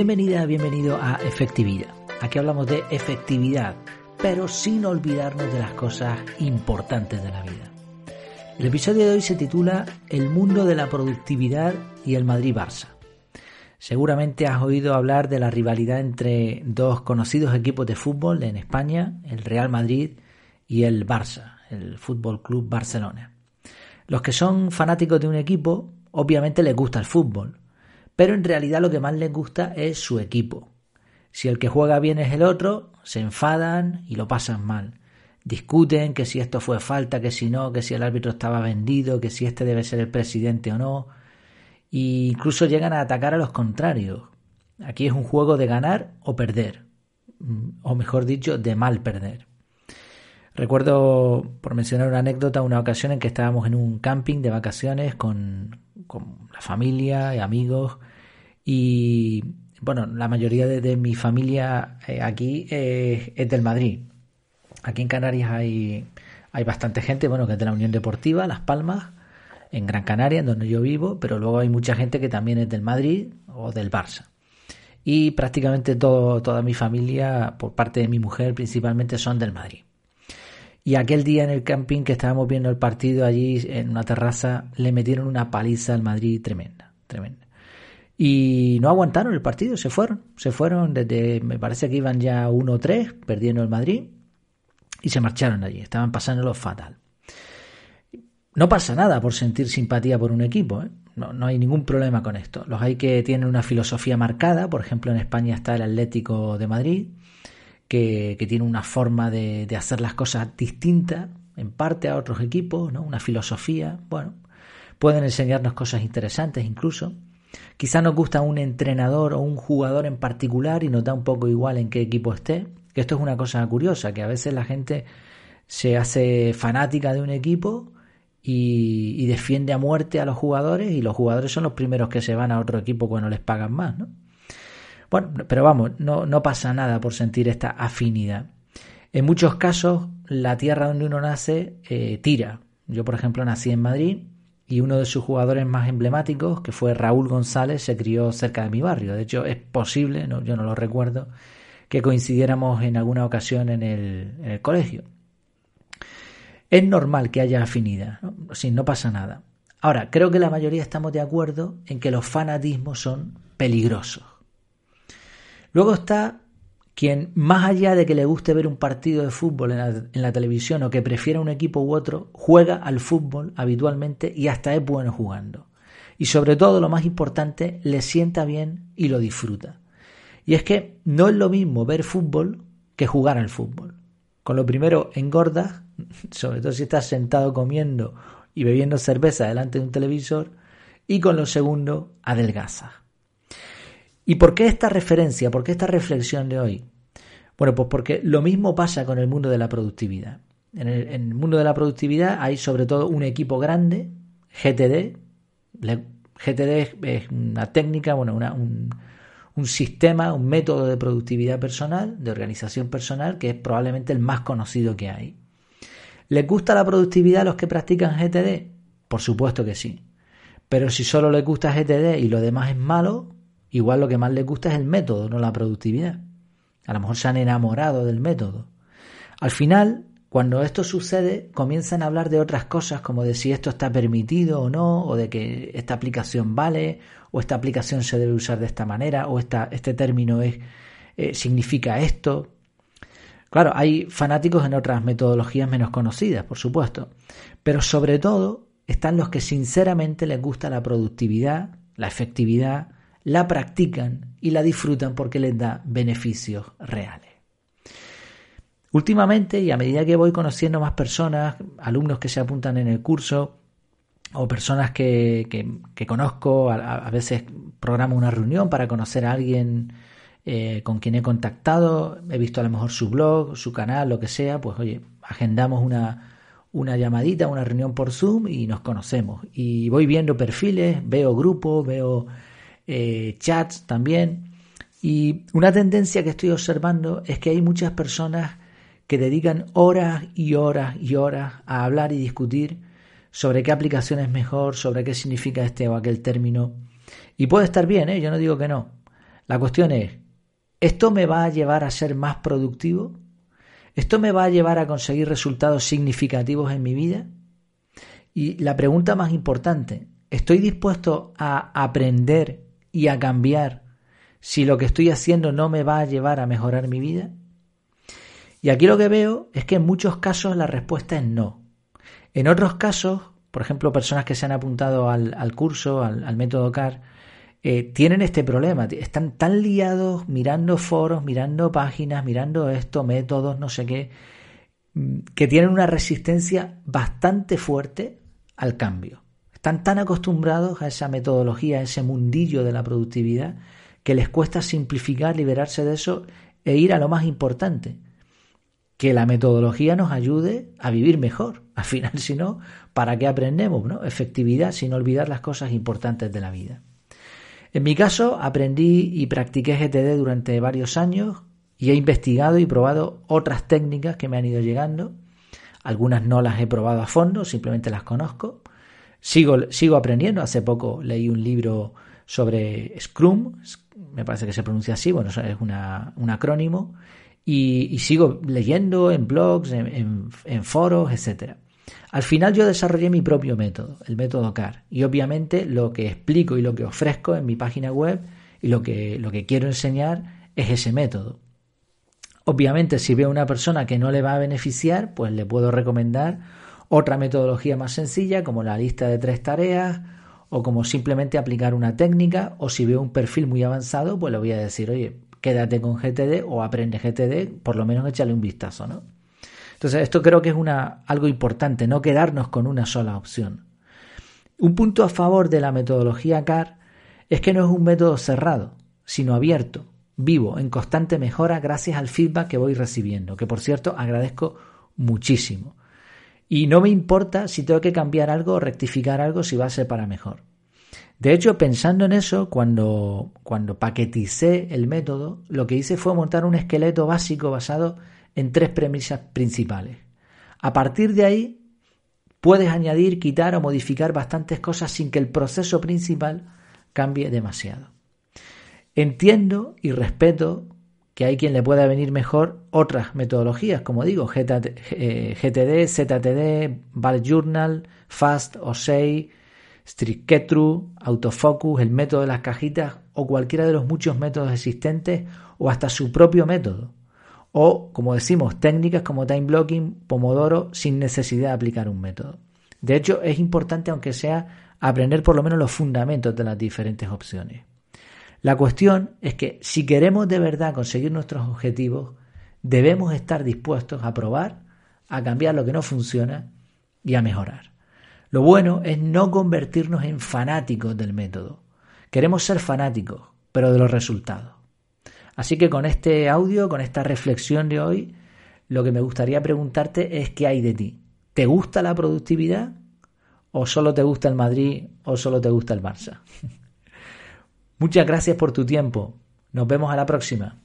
Bienvenida, bienvenido a Efectividad. Aquí hablamos de efectividad, pero sin olvidarnos de las cosas importantes de la vida. El episodio de hoy se titula El mundo de la productividad y el Madrid-Barça. Seguramente has oído hablar de la rivalidad entre dos conocidos equipos de fútbol en España, el Real Madrid y el Barça, el Fútbol Club Barcelona. Los que son fanáticos de un equipo, obviamente les gusta el fútbol, pero en realidad lo que más les gusta es su equipo. Si el que juega bien es el otro, se enfadan y lo pasan mal. Discuten que si esto fue falta, que si no, que si el árbitro estaba vendido, que si este debe ser el presidente o no. E incluso llegan a atacar a los contrarios. Aquí es un juego de ganar o perder. Mm, o mejor dicho, de mal perder. Recuerdo, por mencionar una anécdota, una ocasión en que estábamos en un camping de vacaciones con, con la familia y amigos y bueno, la mayoría de, mi familia eh, aquí eh, es del Madrid. Aquí en Canarias hay, hay bastante gente, bueno, que es de la Unión Deportiva, Las Palmas, en Gran Canaria, en donde yo vivo, pero luego hay mucha gente que también es del Madrid o del Barça. Y prácticamente toda mi familia, por parte de mi mujer principalmente, son del Madrid. Y aquel día en el camping que estábamos viendo el partido allí en una terraza, le metieron una paliza al Madrid tremenda, tremenda. Y no aguantaron el partido, se fueron. Se fueron desde, me parece que iban ya 1-3, perdiendo el Madrid, y se marcharon allí. Estaban pasándolo fatal. No pasa nada por sentir simpatía por un equipo, ¿eh? no, no, hay ningún problema con esto. Los hay que tienen una filosofía marcada, por ejemplo en España está el Atlético de Madrid, que, que tiene una forma de, de, hacer las cosas distinta, en parte a otros equipos, ¿no? una filosofía, bueno, pueden enseñarnos cosas interesantes incluso. Quizá nos gusta un entrenador o un jugador en particular y nos da un poco igual en qué equipo esté. Esto es una cosa curiosa, que a veces la gente se hace fanática de un equipo y, defiende a muerte a los jugadores y los jugadores son los primeros que se van a otro equipo cuando les pagan más, ¿no? Bueno, pero vamos, no, no pasa nada por sentir esta afinidad. En muchos casos, la tierra donde uno nace eh, tira. Yo, por ejemplo, nací en Madrid y uno de sus jugadores más emblemáticos, que fue Raúl González, se crió cerca de mi barrio. De hecho, es posible, yo no lo recuerdo, que coincidiéramos en alguna ocasión en el, colegio. Es normal que haya afinidad, ¿no? no pasa nada. Ahora, creo que la mayoría estamos de acuerdo en que los fanatismos son peligrosos. Luego está quien, más allá de que le guste ver un partido de fútbol en la, televisión o que prefiera un equipo u otro, juega al fútbol habitualmente y hasta es bueno jugando. Y sobre todo, lo más importante, le sienta bien y lo disfruta. Y es que no es lo mismo ver fútbol que jugar al fútbol. Con lo primero, engordas, sobre todo si estás sentado comiendo y bebiendo cerveza delante de un televisor, y con lo segundo, adelgazas. ¿Y por qué esta referencia? ¿Por qué esta reflexión de hoy? Bueno, pues porque lo mismo pasa con el mundo de la productividad. En el, mundo de la productividad hay sobre todo un equipo grande, GTD. GTD es una técnica, bueno, un, un sistema, un método de productividad personal, de organización personal, que es probablemente el más conocido que hay. ¿Les gusta la productividad a los que practican GTD? Por supuesto que sí. Pero si solo les gusta GTD y lo demás es malo, Igual lo que más les gusta es el método, no la productividad. A lo mejor se han enamorado del método. Al final, cuando esto sucede, comienzan a hablar de otras cosas, como de si esto está permitido o no, o de que esta aplicación vale, o esta aplicación se debe usar de esta manera, o esta, este término es, eh, significa esto. Claro, hay fanáticos en otras metodologías menos conocidas, por supuesto, pero sobre todo están los que sinceramente les gusta la productividad, la efectividad, la practican y la disfrutan porque les da beneficios reales. Últimamente, y a medida que voy conociendo más personas, alumnos que se apuntan en el curso, o personas que, que, conozco, a, veces programo una reunión para conocer a alguien eh, con quien he contactado, he visto a lo mejor su blog, su canal, lo que sea, pues oye, agendamos una, una llamadita, una reunión por Zoom y nos conocemos. Y voy viendo perfiles, veo grupos, veo eh, chats también. Y una tendencia que estoy observando es que hay muchas personas que dedican horas y horas y horas a hablar y discutir sobre qué aplicación es mejor, sobre qué significa este o aquel término. Y puede estar bien, ¿eh? yo no digo que no. La cuestión es, ¿esto me va a llevar a ser más productivo? ¿Esto me va a llevar a conseguir resultados significativos en mi vida? Y la pregunta más importante, ¿estoy dispuesto a aprender y a cambiar si lo que estoy haciendo no me va a llevar a mejorar mi vida? Y aquí lo que veo es que en muchos casos la respuesta es no. En otros casos, por ejemplo, personas que se han apuntado al, curso, al, método CAR, eh, tienen este problema. Están tan liados mirando foros, mirando páginas, mirando esto, métodos, no sé qué, mm, que tienen una resistencia bastante fuerte al cambio. Están tan acostumbrados a esa metodología, a ese mundillo de la productividad, que les cuesta simplificar, liberarse de eso e ir a lo más importante, que la metodología nos ayude a vivir mejor. Al final, si no, ¿para qué aprendemos? ¿no? Efectividad sin olvidar las cosas importantes de la vida. En mi caso, aprendí y practiqué GTD durante varios años y he investigado y probado otras técnicas que me han ido llegando. Algunas no las he probado a fondo, simplemente las conozco. Sigo, sigo aprendiendo. Hace poco leí un libro sobre Scrum, me parece que se pronuncia así, bueno, es un acrónimo, y, sigo leyendo en blogs, en, foros, etcétera. Al final yo desarrollé mi propio método, el método CAR, y obviamente lo que explico y lo que ofrezco en mi página web y lo que, lo que quiero enseñar es ese método. Obviamente si veo a una persona que no le va a beneficiar, pues le puedo recomendar otra metodología más sencilla como la lista de tres tareas o como simplemente aplicar una técnica o si veo un perfil muy avanzado, pues le voy a decir, oye, quédate con GTD o aprende GTD, por lo menos échale un vistazo, ¿no? Entonces, esto creo que es una, algo importante, no quedarnos con una sola opción. Un punto a favor de la metodología CAR es que no es un método cerrado, sino abierto, vivo, en constante mejora gracias al feedback que voy recibiendo, que por cierto agradezco muchísimo. Y no me importa si tengo que cambiar algo o rectificar algo si va a ser para mejor. De hecho, pensando en eso, cuando, cuando paqueticé el método, lo que hice fue montar un esqueleto básico basado en tres premisas principales. A partir de ahí, puedes añadir, quitar o modificar bastantes cosas sin que el proceso principal cambie demasiado. Entiendo y respeto que hay quien le pueda venir mejor otras metodologías, como digo, GTD, eh, ZTD, Bullet Journal, Fast, OSEI, Striketru, Autofocus, el método de las cajitas o cualquiera de los muchos métodos existentes o hasta su propio método o, como decimos, técnicas como time blocking, pomodoro, sin necesidad de aplicar un método. De hecho, es importante, aunque sea, aprender por lo menos los fundamentos de las diferentes opciones. La cuestión es que si queremos de verdad conseguir nuestros objetivos, debemos estar dispuestos a probar, a cambiar lo que no funciona y a mejorar. Lo bueno es no convertirnos en fanáticos del método. Queremos ser fanáticos, pero de los resultados. Así que con este audio, con esta reflexión de hoy, lo que me gustaría preguntarte es qué hay de ti. ¿Te gusta la productividad? ¿O solo te gusta el Madrid o solo te gusta el Barça? Muchas gracias por tu tiempo. Nos vemos a la próxima.